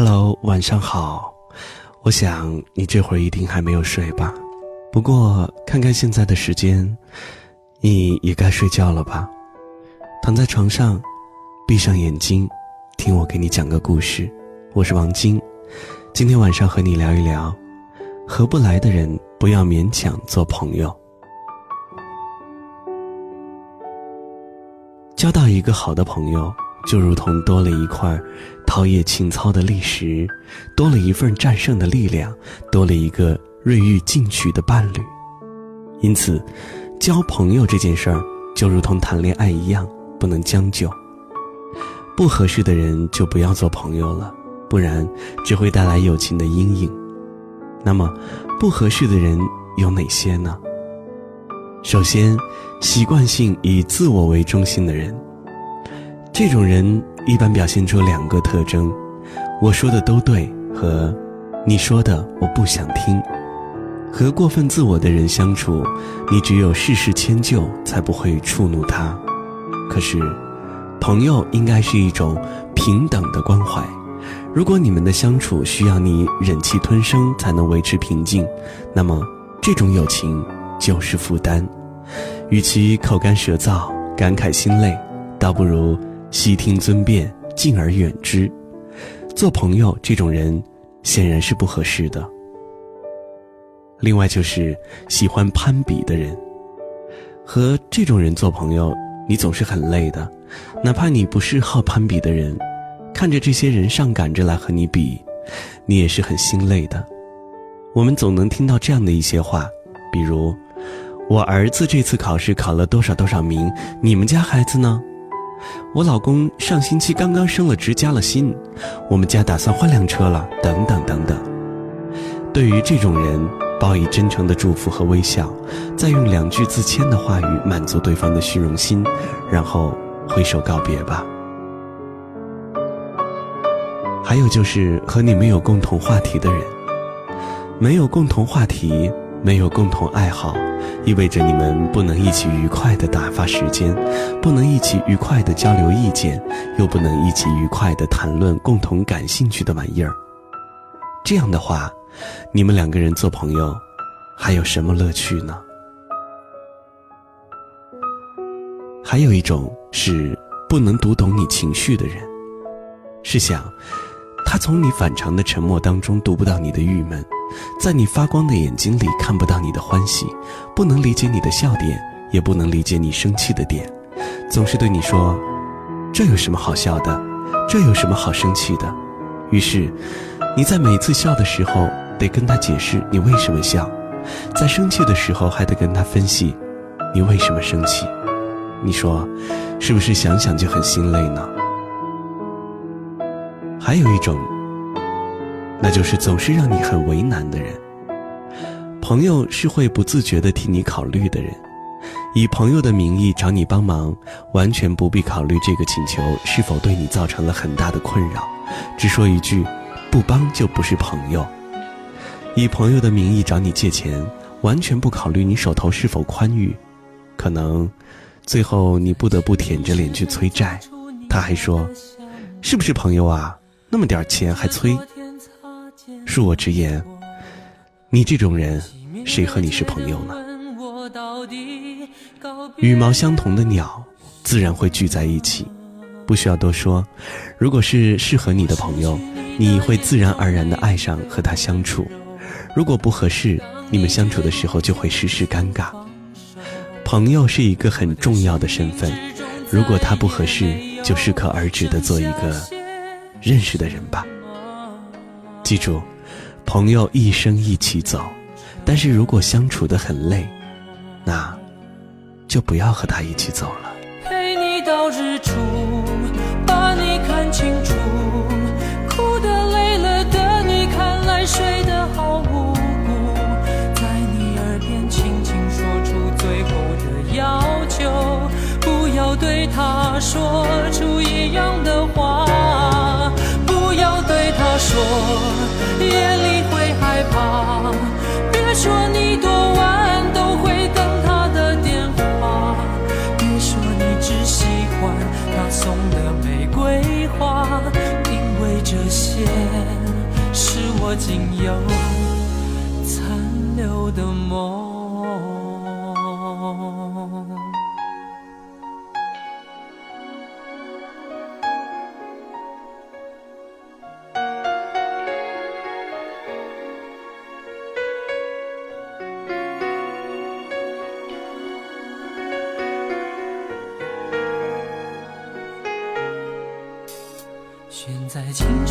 Hello，晚上好。我想你这会儿一定还没有睡吧？不过看看现在的时间，你也该睡觉了吧？躺在床上，闭上眼睛，听我给你讲个故事。我是王晶，今天晚上和你聊一聊，合不来的人不要勉强做朋友。交到一个好的朋友。就如同多了一块陶冶情操的砾石，多了一份战胜的力量，多了一个锐欲进取的伴侣。因此，交朋友这件事儿就如同谈恋爱一样，不能将就。不合适的人就不要做朋友了，不然只会带来友情的阴影。那么，不合适的人有哪些呢？首先，习惯性以自我为中心的人。这种人一般表现出两个特征：我说的都对和你说的我不想听。和过分自我的人相处，你只有事事迁就，才不会触怒他。可是，朋友应该是一种平等的关怀。如果你们的相处需要你忍气吞声才能维持平静，那么这种友情就是负担。与其口干舌燥、感慨心累，倒不如。悉听尊便，敬而远之。做朋友这种人，显然是不合适的。另外就是喜欢攀比的人，和这种人做朋友，你总是很累的。哪怕你不是好攀比的人，看着这些人上赶着来和你比，你也是很心累的。我们总能听到这样的一些话，比如：“我儿子这次考试考了多少多少名，你们家孩子呢？”我老公上星期刚刚升了职加了薪，我们家打算换辆车了，等等等等。对于这种人，报以真诚的祝福和微笑，再用两句自谦的话语满足对方的虚荣心，然后挥手告别吧。还有就是和你没有共同话题的人，没有共同话题。没有共同爱好，意味着你们不能一起愉快地打发时间，不能一起愉快地交流意见，又不能一起愉快地谈论共同感兴趣的玩意儿。这样的话，你们两个人做朋友，还有什么乐趣呢？还有一种是不能读懂你情绪的人。试想，他从你反常的沉默当中读不到你的郁闷。在你发光的眼睛里看不到你的欢喜，不能理解你的笑点，也不能理解你生气的点，总是对你说：“这有什么好笑的？这有什么好生气的？”于是，你在每次笑的时候得跟他解释你为什么笑，在生气的时候还得跟他分析你为什么生气。你说，是不是想想就很心累呢？还有一种。那就是总是让你很为难的人。朋友是会不自觉地替你考虑的人，以朋友的名义找你帮忙，完全不必考虑这个请求是否对你造成了很大的困扰，只说一句，不帮就不是朋友。以朋友的名义找你借钱，完全不考虑你手头是否宽裕，可能最后你不得不舔着脸去催债，他还说，是不是朋友啊？那么点钱还催。恕我直言，你这种人，谁和你是朋友呢？羽毛相同的鸟，自然会聚在一起，不需要多说。如果是适合你的朋友，你会自然而然的爱上和他相处；如果不合适，你们相处的时候就会时时尴尬。朋友是一个很重要的身份，如果他不合适，就适可而止的做一个认识的人吧。记住。朋友一生一起走，但是如果相处的很累，那就不要和他一起走了。陪你到日出，把你看清楚，哭的累了的你看来睡得好无辜，在你耳边轻轻说出最后的要求，不要对他说出一样的话，这些是我仅有残留的梦。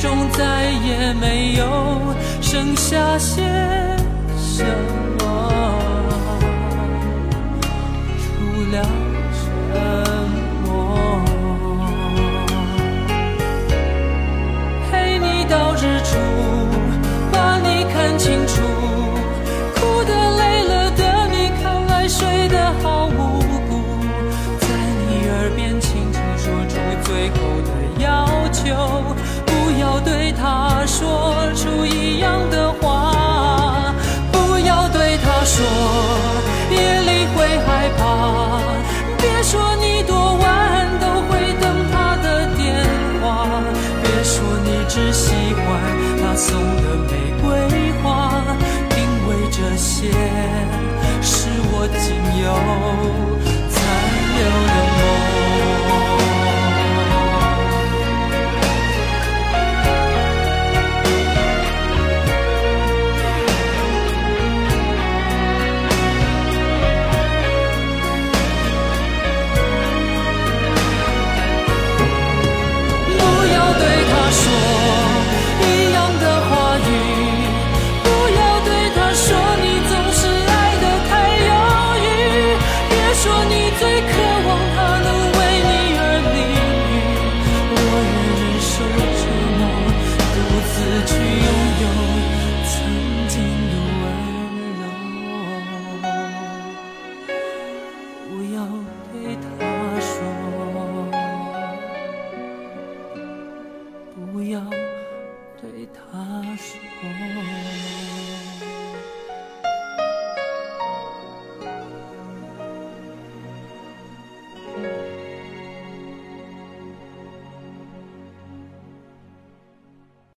中再也没有剩下些什么，除了沉默。陪你到日送的玫瑰花，因为这些是我仅有。对他说。